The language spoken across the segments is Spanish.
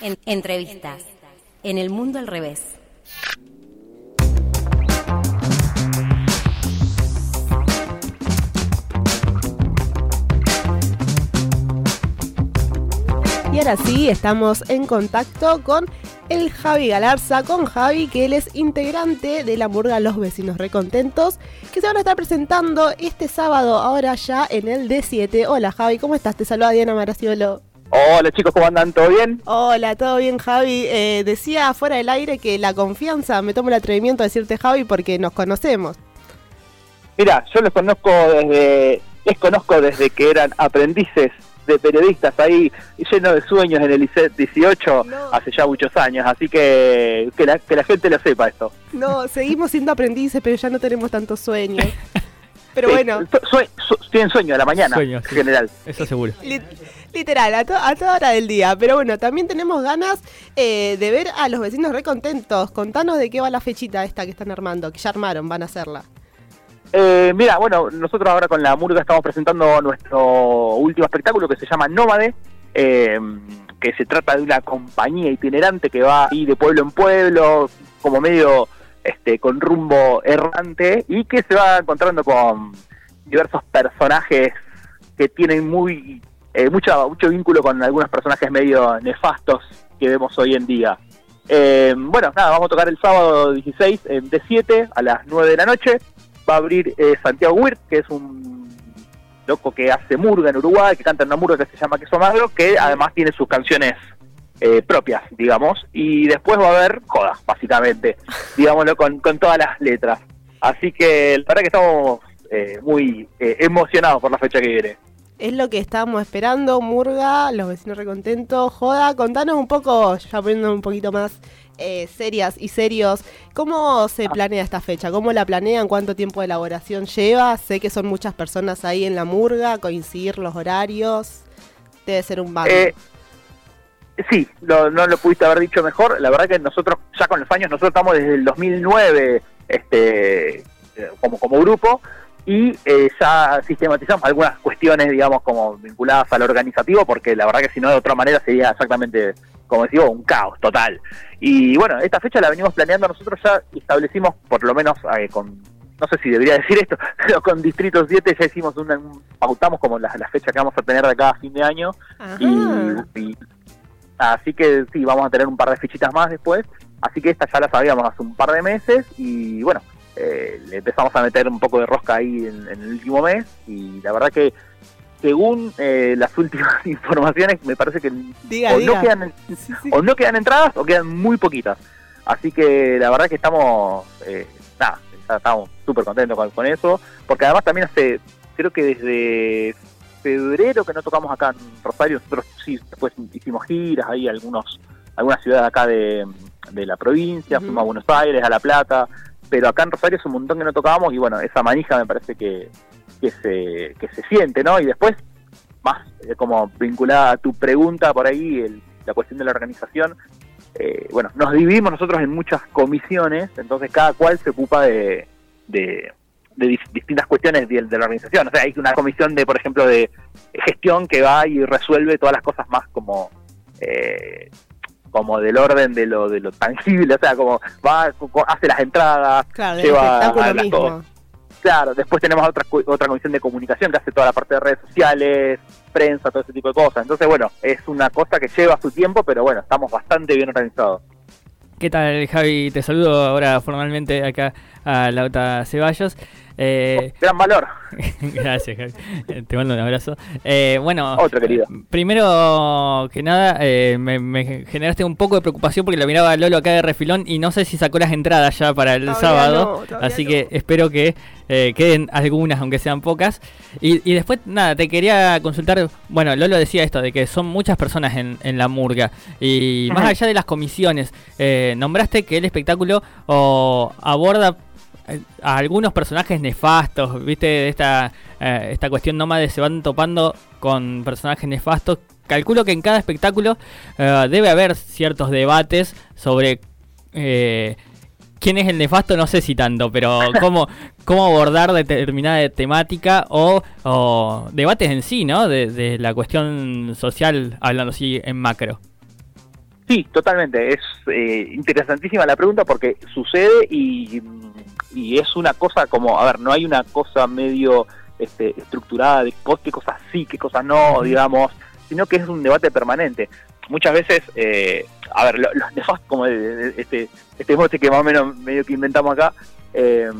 En- entrevistas. En el mundo al revés. Y ahora sí, estamos en contacto con el Javi Galarza, con Javi, que él es integrante de la murga Los Vecinos Recontentos, que se van a estar presentando este sábado, ahora ya en el D7. Hola Javi, ¿cómo estás? Te saluda Diana Maraciolo. Hola chicos, ¿cómo andan? ¿Todo bien? Hola, ¿todo bien Javi? Eh, decía fuera del aire que la confianza, me tomo el atrevimiento de decirte Javi porque nos conocemos. Mira, yo los conozco desde, les conozco desde que eran aprendices de periodistas ahí llenos de sueños en el ICET 18 No. hace ya muchos años, así que que la, que la gente lo sepa esto. No, seguimos siendo aprendices, pero ya no tenemos tantos sueños. Pero Sí, bueno, su- sue- su- tienen sueño a la mañana, Sueño, en sí. general. Eso seguro. Literal, a, to- a toda hora del día. Pero bueno, también tenemos ganas eh, de ver a los vecinos recontentos. Contanos de qué va la fechita esta que están armando, que ya armaron, van a hacerla. Eh, mira, bueno, nosotros ahora con la Murga estamos presentando nuestro último espectáculo que se llama Nómade, eh, que se trata de una compañía itinerante que va ahí de pueblo en pueblo, como medio este, con rumbo errante y que se va encontrando con diversos personajes que tienen muy eh, mucho vínculo con algunos personajes medio nefastos que vemos hoy en día. Eh, bueno, nada, vamos a tocar el sábado 16 en D7 a las 9 de la noche va a abrir eh, Santiago Wirt, que es un loco que hace murga en Uruguay, que canta en una murga que se llama Queso Magro, que además tiene sus canciones eh, propias, digamos, y después va a haber jodas, básicamente, digámoslo, con, con todas las letras. Así que la verdad que estamos muy emocionados por la fecha que viene. Es lo que estábamos esperando, Murga, los vecinos recontentos. Joda, contanos un poco, ya poniendo un poquito más eh, serias y serios, ¿cómo se planea esta fecha? ¿Cómo la planean? ¿Cuánto tiempo de elaboración lleva? Sé que son muchas personas ahí en la Murga, coincidir los horarios. Debe ser un bando. Eh, sí, lo- no lo pudiste haber dicho mejor. La verdad que nosotros, ya con los años, nosotros estamos desde el 2009 este, eh, como, como grupo y eh, ya sistematizamos algunas cuestiones, digamos, como vinculadas al organizativo, porque la verdad que si no, de otra manera sería exactamente, como decimos, un caos total. Y bueno, esta fecha la venimos planeando nosotros ya establecimos, por lo menos eh, con no sé si debería decir esto, pero con Distrito 7 ya hicimos una, un- pautamos como la, la fecha que vamos a tener de acá a fin de año y, y- así que sí, vamos a tener un par de fichitas más después. Así que esta ya la sabíamos hace un par de meses y bueno, eh, le empezamos a meter un poco de rosca ahí en, en el último mes y la verdad que según eh, las últimas informaciones me parece que Diga, o, diga. no quedan, Sí, sí. o no quedan entradas o quedan muy poquitas. Así que la verdad que estamos, eh, nada, estamos súper contentos con, con eso, porque además también hace, creo que desde febrero que no tocamos acá en Rosario, nosotros sí, después hicimos giras, ahí algunos, algunas ciudades acá de, de la provincia, Ujú. fuimos a Buenos Aires, a La Plata, pero acá en Rosario es un montón que no tocábamos y bueno, esa manija me parece que, que, se, que se siente, ¿no? Y después, más eh, como vinculada a tu pregunta por ahí, la cuestión de la organización, eh, bueno, nos dividimos nosotros en muchas comisiones, entonces cada cual se ocupa de, de, de dis- distintas cuestiones de, de la organización. O sea, hay una comisión de, por ejemplo, de gestión que va y resuelve todas las cosas más como eh, como del orden de lo de lo tangible, o sea, como va, hace las entradas, Claro, lleva a las cosas. Claro, después tenemos otra, otra comisión de comunicación que hace toda la parte de redes sociales, prensa, todo ese tipo de cosas. Entonces, bueno, es una cosa que lleva su tiempo, pero bueno, estamos bastante bien organizados. ¿Qué tal, Javi? Te saludo ahora formalmente acá a Lauta Ceballos. Eh, Gran valor. gracias, Javi. Eh, Te mando un abrazo. Eh, bueno, Otro querido. primero que nada, eh, me, me generaste un poco de preocupación porque lo miraba a Lolo acá de refilón y no sé si sacó las entradas ya para el Todavía sábado. no, así no. que espero que eh, queden algunas, aunque sean pocas. Y, y después, nada, te quería consultar. Bueno, Lolo decía esto, de que son muchas personas en, en la murga. Y más allá de las comisiones, eh, nombraste que el espectáculo aborda a algunos personajes nefastos, viste, de esta, eh, esta cuestión nómade se van topando con personajes nefastos. Calculo que en cada espectáculo eh, debe haber ciertos debates sobre eh, quién es el nefasto, no sé si tanto, pero cómo, cómo abordar determinada temática o, o debates en sí, ¿no? De, de la cuestión social, hablando así en macro. Sí, totalmente. Es eh, interesantísima la pregunta porque sucede y, y es una cosa como, a ver, no hay una cosa medio este, estructurada de qué cosas sí, qué cosas no, digamos, sino que es un debate permanente. Muchas veces, eh, a ver, los nefastos, como este, este mote que más o menos medio que inventamos acá, eh,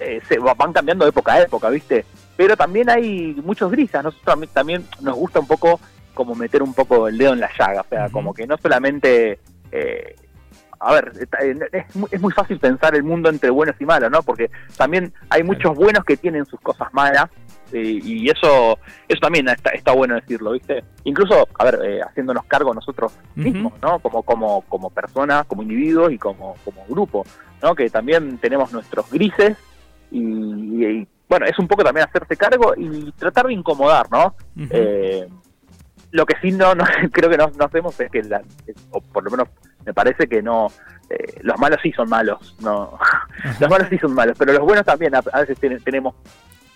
eh, se van cambiando de época a época, ¿viste? Pero también hay muchos grises, nosotros también nos gusta un poco como meter un poco el dedo en la llaga, o sea, como que no solamente... Eh, a ver, es, muy fácil pensar el mundo entre buenos y malos, ¿no? Porque también hay muchos buenos que tienen sus cosas malas eh, y eso eso también está, está bueno decirlo, ¿viste? Incluso, a ver, eh, haciéndonos cargo nosotros mismos, ¿no? Como como como personas, como individuos y como como grupo, ¿no? Que también tenemos nuestros grises y, bueno, es un poco también hacerse cargo y tratar de incomodar, ¿no? eh, lo que sí no, no creo que no, hacemos es que, la, o por lo menos me parece que no, eh, los malos sí son malos, no, los malos sí son malos, pero los buenos también a, veces tenemos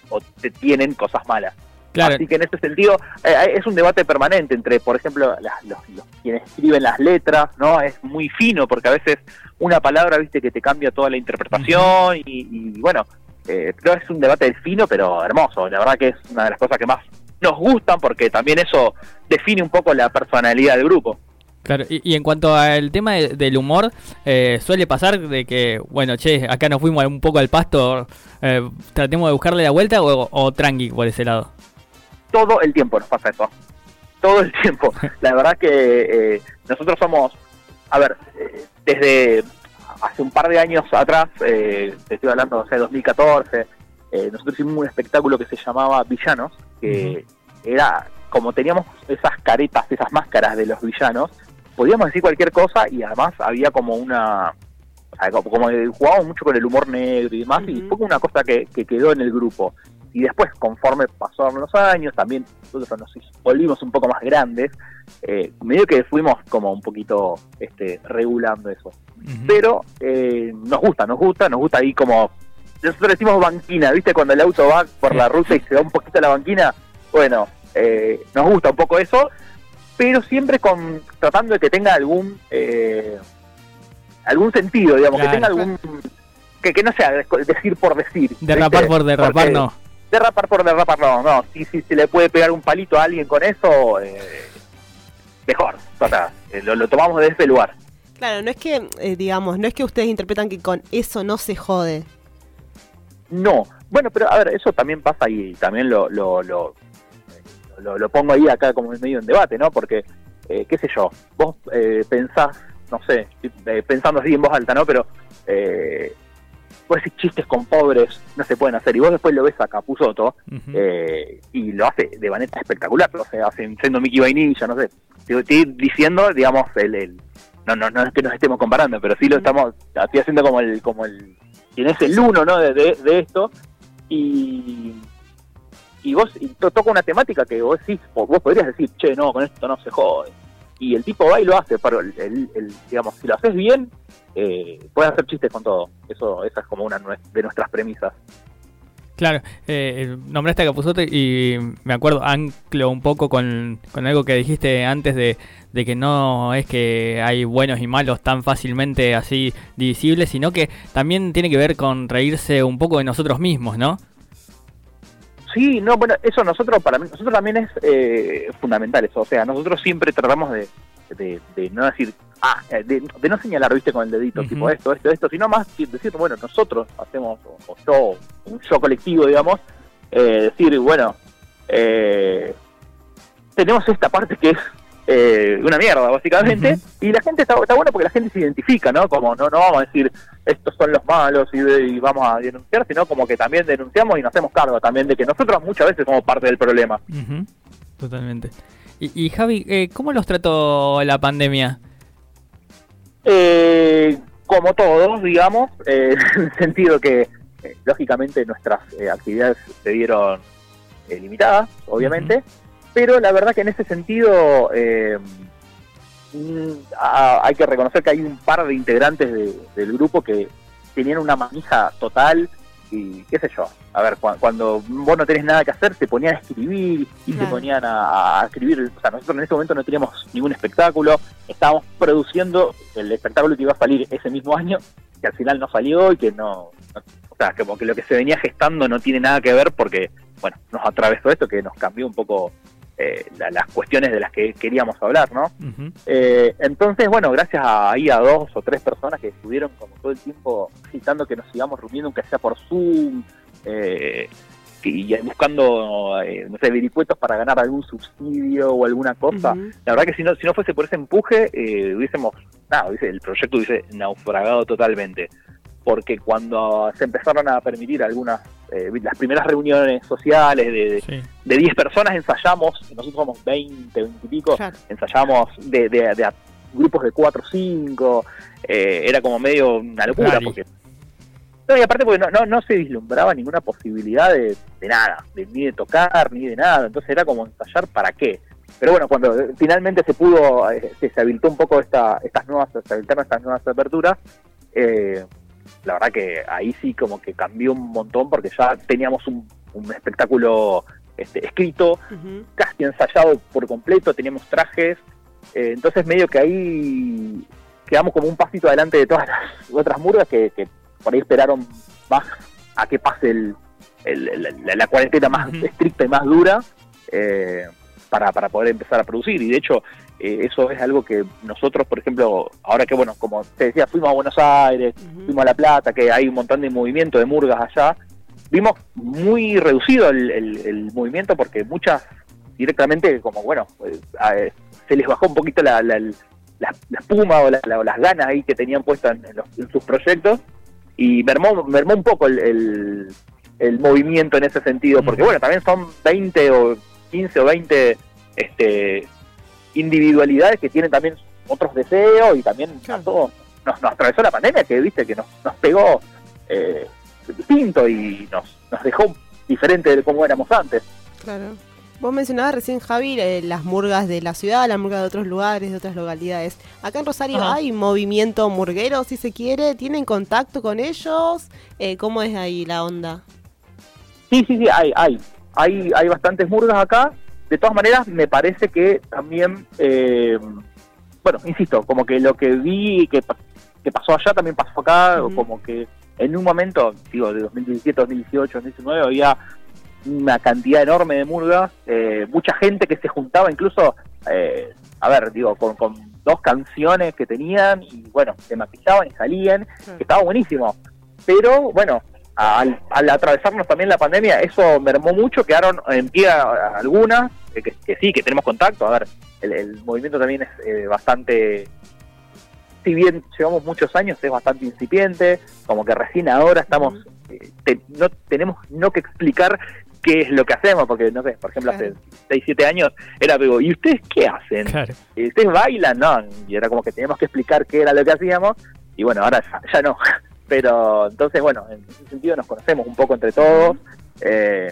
o te tienen cosas malas. Claro. Así que en ese sentido eh, es un debate permanente entre, por ejemplo, los, quienes escriben las letras, ¿no? Es muy fino porque a veces una palabra, viste, que te cambia toda la interpretación y, bueno, eh, creo que es un debate fino pero hermoso. La verdad que es una de las cosas que más nos gustan porque también eso define un poco la personalidad del grupo. Claro, y, en cuanto al tema del humor, eh, suele pasar de que, bueno, che, acá nos fuimos un poco al pasto, eh, tratemos de buscarle la vuelta o, o, tranqui por ese lado. Todo el tiempo nos pasa eso. Todo el tiempo. la verdad que eh, nosotros somos, a ver, desde hace un par de años atrás, te estoy hablando, o sea, 2014, nosotros hicimos un espectáculo que se llamaba Villanos, que era como teníamos esas caretas, esas máscaras de los villanos, podíamos decir cualquier cosa y además había como una como, jugábamos mucho con el humor negro y demás y fue una cosa que, quedó en el grupo. Y después conforme pasaron los años también nosotros nos volvimos un poco más grandes eh, medio que fuimos como un poquito este regulando eso. Pero eh, nos gusta nos gusta nos gusta ahí como nosotros decimos banquina, ¿viste? Cuando el auto va por la ruta y se da un poquito a la banquina, bueno, eh, nos gusta un poco eso, pero siempre con tratando de que tenga algún eh, algún sentido, digamos, que tenga algún... Que, que no sea decir por decir. Derrapar por derrapar, no. Derrapar por derrapar, no, no. Si, si se le puede pegar un palito a alguien con eso, eh, mejor. O sea, lo, lo tomamos de ese lugar. Claro, no es que, digamos, no es que ustedes interpretan que con eso no se jode. No, bueno, pero a ver, eso también pasa y también lo, lo, lo, lo, pongo ahí acá como medio en debate, ¿no? Porque, eh, qué sé yo, vos eh, pensás, no sé, eh, pensando así en voz alta, ¿no? Pero eh, vos decís chistes con pobres no se pueden hacer y vos después lo ves a Capuzoto eh, y lo hace de manera espectacular, o sea, hacen siendo Mickey Vainilla, no sé. Estoy diciendo, digamos, el, el no, no, no es que nos estemos comparando, pero sí lo estamos, estoy haciendo como el, como el quien es el uno ¿no? de, de, esto, y, y vos y toca una temática que vos decís, vos podrías decir, che, no, con esto no se jode. Y el tipo va y lo hace, pero el, el, digamos, si lo haces bien, eh, puedes hacer chistes con todo. Eso, esa es como una de nuestras premisas. Claro, eh, nombraste a Capuzote y me acuerdo, anclo un poco con, con algo que dijiste antes de, de, que no es que hay buenos y malos tan fácilmente así divisibles, sino que también tiene que ver con reírse un poco de nosotros mismos, ¿no? Sí, no, bueno, eso nosotros, para nosotros también es eh, fundamental eso, o sea, nosotros siempre tratamos de, de, no decir, ah, eh, de, no señalar, viste, con el dedito, tipo esto, esto, esto, sino más decir, bueno, nosotros hacemos, o, yo, un yo colectivo, digamos, eh, decir, bueno, eh, tenemos esta parte que es eh, una mierda, básicamente, y la gente está, está bueno porque la gente se identifica, ¿no? Como no, no vamos a decir, estos son los malos y, vamos a denunciar, sino como que también denunciamos y nos hacemos cargo también de que nosotros muchas veces somos parte del problema. Totalmente. Y, Javi, eh, ¿cómo los trató la pandemia? Eh, como todos, digamos, eh, en el sentido que, lógicamente, nuestras actividades se vieron limitadas, obviamente, pero la verdad que en ese sentido mm, hay que reconocer que hay un par de integrantes del grupo que tenían una manija total y qué sé yo. A ver, cuando vos no tenés nada que hacer, se ponían a escribir y se ponían a, escribir. O sea, nosotros en ese momento no teníamos ningún espectáculo, estábamos produciendo el espectáculo que iba a salir ese mismo año, que al final no salió y que no, o sea, como que lo que se venía gestando no tiene nada que ver porque, bueno, nos atravesó esto que nos cambió un poco eh, las cuestiones de las que queríamos hablar, ¿no? Eh, entonces, bueno, gracias a, ahí a dos o tres personas que estuvieron como todo el tiempo citando que nos sigamos reuniendo, aunque sea por Zoom, eh, y buscando, no sé, vericuetos para ganar algún subsidio o alguna cosa. La verdad que si no, si no fuese por ese empuje, hubiésemos, nada, el proyecto hubiese naufragado totalmente porque cuando se empezaron a permitir algunas, eh, las primeras reuniones sociales de, de 10 personas, ensayamos, nosotros somos 20, 20 y pico, ensayamos de, de, grupos de 4 o 5, eh, era como medio una locura, porque... No, y aparte porque no, no, no se vislumbraba ninguna posibilidad de, nada, de, ni de tocar, ni de nada, entonces era como ensayar para qué. Pero bueno, cuando finalmente se pudo, eh, se, habilitó un poco esta, estas nuevas, se habilitaron estas nuevas aperturas, eh, la verdad que ahí sí como que cambió un montón porque ya teníamos un, espectáculo este, escrito, casi ensayado por completo, teníamos trajes, eh, entonces medio que ahí quedamos como un pasito adelante de todas las otras murgas que, por ahí esperaron más a que pase el, la, cuarentena más estricta y más dura. Eh, para, para poder empezar a producir. Y de hecho, eh, eso es algo que nosotros, por ejemplo, ahora que, bueno, como te decía, fuimos a Buenos Aires, fuimos a La Plata, que hay un montón de movimiento de murgas allá, vimos muy reducido el, movimiento porque muchas directamente, como bueno, eh, se les bajó un poquito la, la, espuma o, las ganas ahí que tenían puestas en, sus proyectos y mermó, mermó un poco el, el, movimiento en ese sentido, porque bueno, también son 20 o 15 o 20 este, individualidades que tienen también otros deseos y también nos, nos, atravesó la pandemia que viste que nos, nos pegó eh, distinto y nos, nos dejó diferente de cómo éramos antes. Claro. Vos mencionabas recién, Javi, eh, las murgas de la ciudad, las murgas de otros lugares, de otras localidades. Acá en Rosario hay movimiento murguero, si se quiere. ¿Tienen contacto con ellos? Eh, ¿Cómo es ahí la onda? Sí, sí, sí, hay, hay. Hay, hay bastantes murgas acá. De todas maneras, me parece que también, eh, bueno, insisto, como que lo que vi que, que pasó allá también pasó acá, como que en un momento, digo, de 2017, 2018, 2019, había una cantidad enorme de murgas, eh, mucha gente que se juntaba incluso, eh, a ver, digo, con, con, dos canciones que tenían y bueno, se maquillaban y salían, que estaba buenísimo. Pero bueno, al, atravesarnos también la pandemia, eso mermó mucho, quedaron en pie algunas, que, sí, que tenemos contacto, a ver, el, movimiento también es eh, bastante, si bien llevamos muchos años, es bastante incipiente, como que recién ahora estamos, eh, no tenemos no que explicar qué es lo que hacemos, porque no sé, por ejemplo, hace 6, 7 años era, digo, ¿y ustedes qué hacen? ¿Y ¿Ustedes bailan? No, y era como que teníamos que explicar qué era lo que hacíamos, y bueno, ahora ya no. Pero entonces, bueno, en ese sentido nos conocemos un poco entre todos. Eh,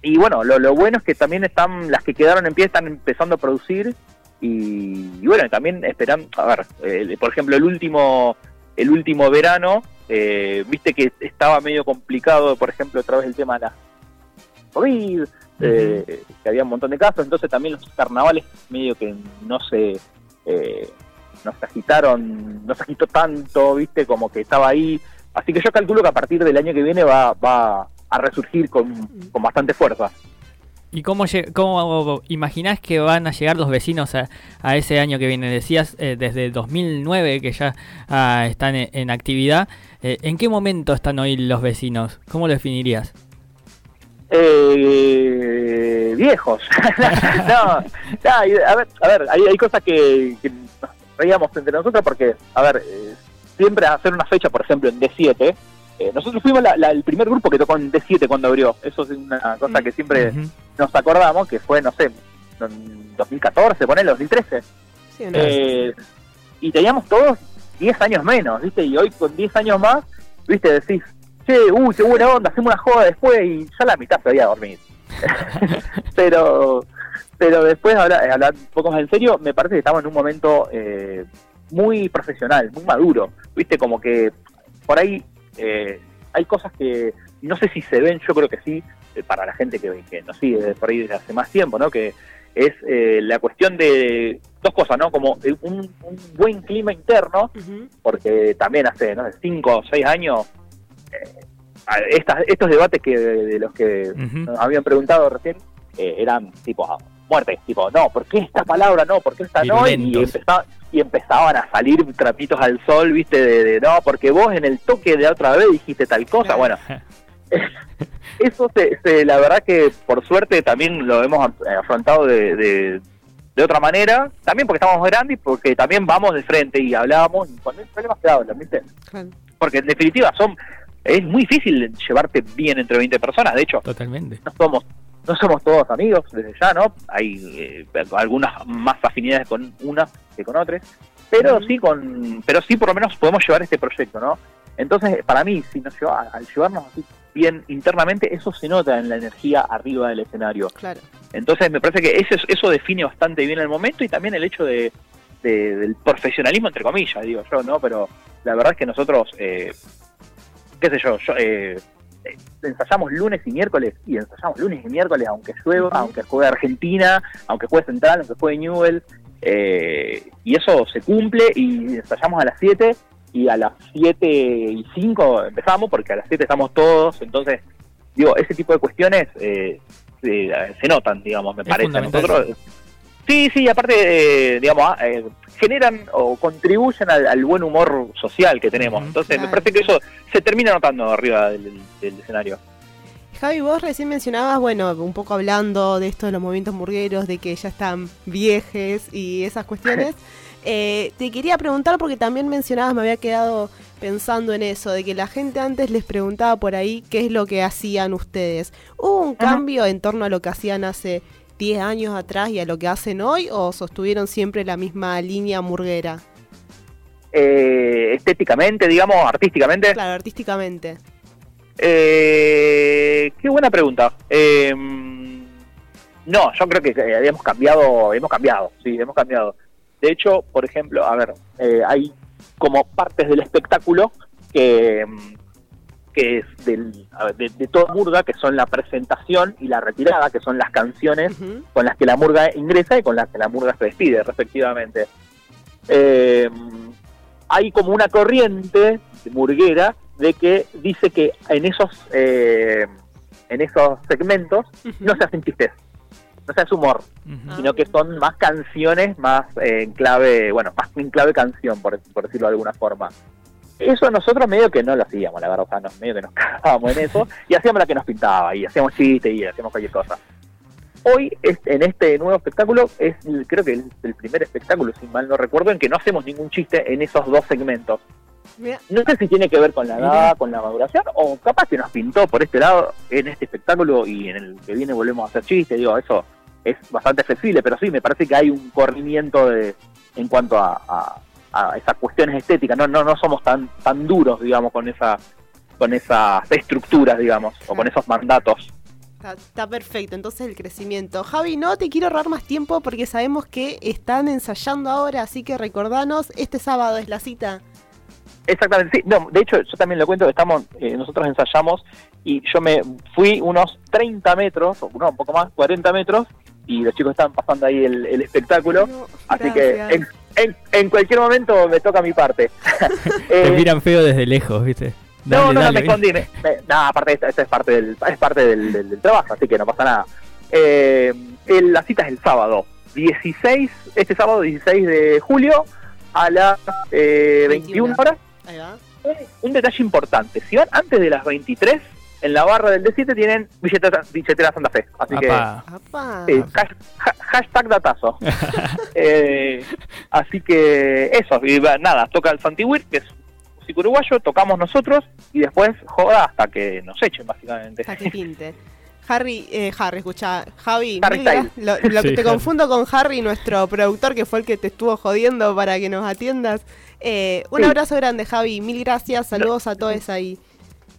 y bueno, lo, bueno es que también están, las que quedaron en pie están empezando a producir. Y, bueno, también esperan, a ver, eh, por ejemplo, el último, el último verano, eh, viste que estaba medio complicado, por ejemplo, otra vez el tema de la COVID, que había un montón de casos, entonces también los carnavales medio que no se no se agitaron, no se agitó tanto, viste, como que estaba ahí. Así que yo calculo que a partir del año que viene va, va a resurgir con, bastante fuerza. ¿Y cómo, cómo imaginás que van a llegar los vecinos a, ese año que viene? Decías eh, desde 2009 que ya ah, están en, actividad. Eh, ¿En qué momento están hoy los vecinos? ¿Cómo lo definirías? Eh, viejos. no, a ver, a ver hay, cosas que, reíamos entre nosotros porque, a ver, eh, siempre hacer una fecha, por ejemplo, en D7, eh, nosotros fuimos el primer grupo que tocó en D7 cuando abrió. Eso es una cosa que siempre nos acordamos, que fue, no sé, en 2014, ponele, 2013. eh, y teníamos todos 10 años menos, ¿viste? Y hoy con 10 años más, ¿viste? Decís, che, uy, qué buena onda, hacemos una joda después y ya la mitad se había dormido. Pero pero después, hablar un poco más en serio, me parece que estamos en un momento eh, muy profesional, muy maduro. Viste, como que por ahí, eh, hay cosas que no sé si se ven, yo creo que sí, eh, para la gente que, que nos sigue por ahí desde hace más tiempo, ¿no? Que es eh, la cuestión de dos cosas, ¿no? Como un, un buen clima interno, porque también hace, no sé, cinco o seis años, eh, estas, estos debates que de los que nos habían preguntado recién eh, eran tipo a muerte, tipo, no, ¿por qué esta palabra no? ¿Por qué esta no? Y, empezaba- y empezaban a salir trapitos al sol, viste, de, de, no, porque vos en el toque de otra vez dijiste tal cosa, bueno. Eso, se, se- la verdad que por suerte también lo hemos af- afrontado de, de, de otra manera, también porque estamos grandes y porque también vamos de frente y hablábamos, y cuando hay problemas se hablan, ¿viste? Porque en definitiva son es muy difícil llevarte bien entre 20 personas, de hecho, Totalmente. no somos no somos todos amigos desde ya, ¿no? Hay eh, algunas más afinidades con unas que con otras, pero sí con pero sí por lo menos podemos llevar este proyecto, ¿no? Entonces, para mí, si nos lleva, al llevarnos así bien internamente, eso se nota en la energía arriba del escenario. Claro. Entonces, me parece que eso, eso define bastante bien el momento y también el hecho de, de- del profesionalismo, entre comillas, digo yo, ¿no? Pero la verdad es que nosotros, eh, qué sé yo, yo eh, ensayamos lunes y miércoles y ensayamos lunes y miércoles, aunque llueva, aunque juegue Argentina, aunque juegue Central, aunque juegue Newell, eh, y eso se cumple y ensayamos a las 7 y a las 7 y 5 empezamos porque a las 7 estamos todos, entonces, digo, ese tipo de cuestiones eh, se, se notan, digamos, me Es parece. Nosotros, sí, sí, aparte, eh, digamos, ah, eh, generan o contribuyen al, al buen humor social que tenemos. Entonces, me parece que eso se termina notando arriba del, del- del escenario. Javi, vos recién mencionabas, bueno, un poco hablando de esto de los movimientos murgueros, de que ya están viejes y esas cuestiones. Eh, te quería preguntar porque también mencionabas, me había quedado pensando en eso, de que la gente antes les preguntaba por ahí qué es lo que hacían ustedes. ¿Hubo un Ajá. cambio en torno a lo que hacían hace 10 años atrás y a lo que hacen hoy o sostuvieron siempre la misma línea murguera? Eh, estéticamente, digamos, artísticamente. Claro, artísticamente. Eh, qué buena pregunta. Eh, no, yo creo que eh, habíamos cambiado, hemos cambiado, sí, hemos cambiado. De hecho, por ejemplo, a ver, eh, hay como partes del espectáculo que, mm, que es del, de, de toda murga, que son la presentación y la retirada, que son las canciones con las que la murga ingresa y con las que la murga se despide, respectivamente. Eh, hay como una corriente murguera de que dice que en esos eh, en esos segmentos no se hacen chistes, no se hace humor, sino que son más canciones, más eh, en clave, bueno, más en clave canción, por, por decirlo de alguna forma. Eso nosotros medio que no lo hacíamos, la verdad, o sea, nos, medio que nos cagábamos en eso y hacíamos la que nos pintaba y hacíamos chistes y hacíamos cualquier cosa. Hoy, es- en este nuevo espectáculo, es el- creo que es el primer espectáculo, si mal no recuerdo, en que no hacemos ningún chiste en esos dos segmentos. Mira, No sé si tiene que ver con la edad, con la maduración, o capaz que nos pintó por este lado en este espectáculo y en el que viene volvemos a hacer chistes, digo, eso es bastante flexible, pero sí, me parece que hay un corrimiento de, en cuanto a, a- a esas cuestiones estéticas, no, no, no somos tan, tan duros, digamos, con esa con esas estructuras, digamos, o con esos mandatos. Está, está perfecto, entonces el crecimiento. Javi, no te quiero ahorrar más tiempo porque sabemos que están ensayando ahora, así que recordanos, este sábado es la cita. Exactamente, sí. No, de hecho, yo también lo cuento que estamos, eh, nosotros ensayamos y yo me fui unos 30 metros, o no, un poco más, 40 metros, y los chicos estaban pasando ahí el, el espectáculo. No, Así que. En, cualquier momento me toca mi parte. Te Eh, miran feo desde lejos, ¿viste? no, Dale, no, no, dale, me ¿viste? escondí. me- me- nada, aparte, esta, esta es parte del, es parte del, del- del trabajo, así que no pasa nada. Eh, el- la cita es el sábado, 16, este sábado 16 de julio, a las eh, 21 21. horas. Ahí va. un, un detalle importante. Si van antes de las 23, en la barra del D7 tienen billetera, billetera Santa Fe. Así que, eh, hash- ha- hashtag datazo. Eh, así que eso, y nada, toca el Santiwir, que es músico uruguayo, tocamos nosotros y después joda hasta que nos echen, básicamente. Hasta que pinte. Harry, eh, Harry, escucha, Javi, Harry lo, que te Harry. confundo con Harry, nuestro productor que fue el que te estuvo jodiendo para que nos atiendas. Eh, un Sí. abrazo grande, Javi, mil gracias, saludos a todos ahí.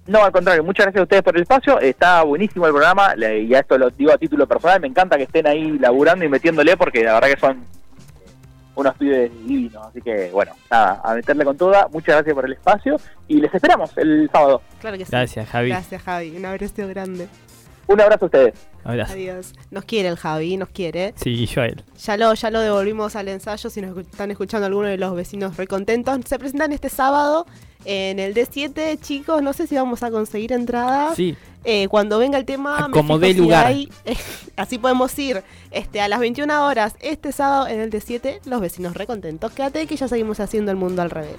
No, al contrario, muchas gracias a ustedes por el espacio. Está buenísimo el programa. le- Y a esto lo digo a título personal. Me encanta que estén ahí laburando y metiéndole porque la verdad que son unos pibes divinos. Así que, bueno, nada, a meterle con toda. Muchas gracias por el espacio y les esperamos el sábado. Claro que sí. Gracias, Javi. Gracias, Javi. Un abrazo grande. Un abrazo a ustedes. Abrazo. Adiós. Nos quiere el Javi, nos quiere. Sí, yo a él. Ya lo, ya lo devolvimos al ensayo. Si nos están escuchando algunos de los vecinos recontentos, se presentan este sábado en el D7. Chicos, no sé si vamos a conseguir entradas. Sí, Eh, cuando venga el tema, fijo si lugar. hay- así podemos ir este, a las 21 horas este sábado en el D7. Los vecinos recontentos. Quédate que ya seguimos haciendo el mundo al revés.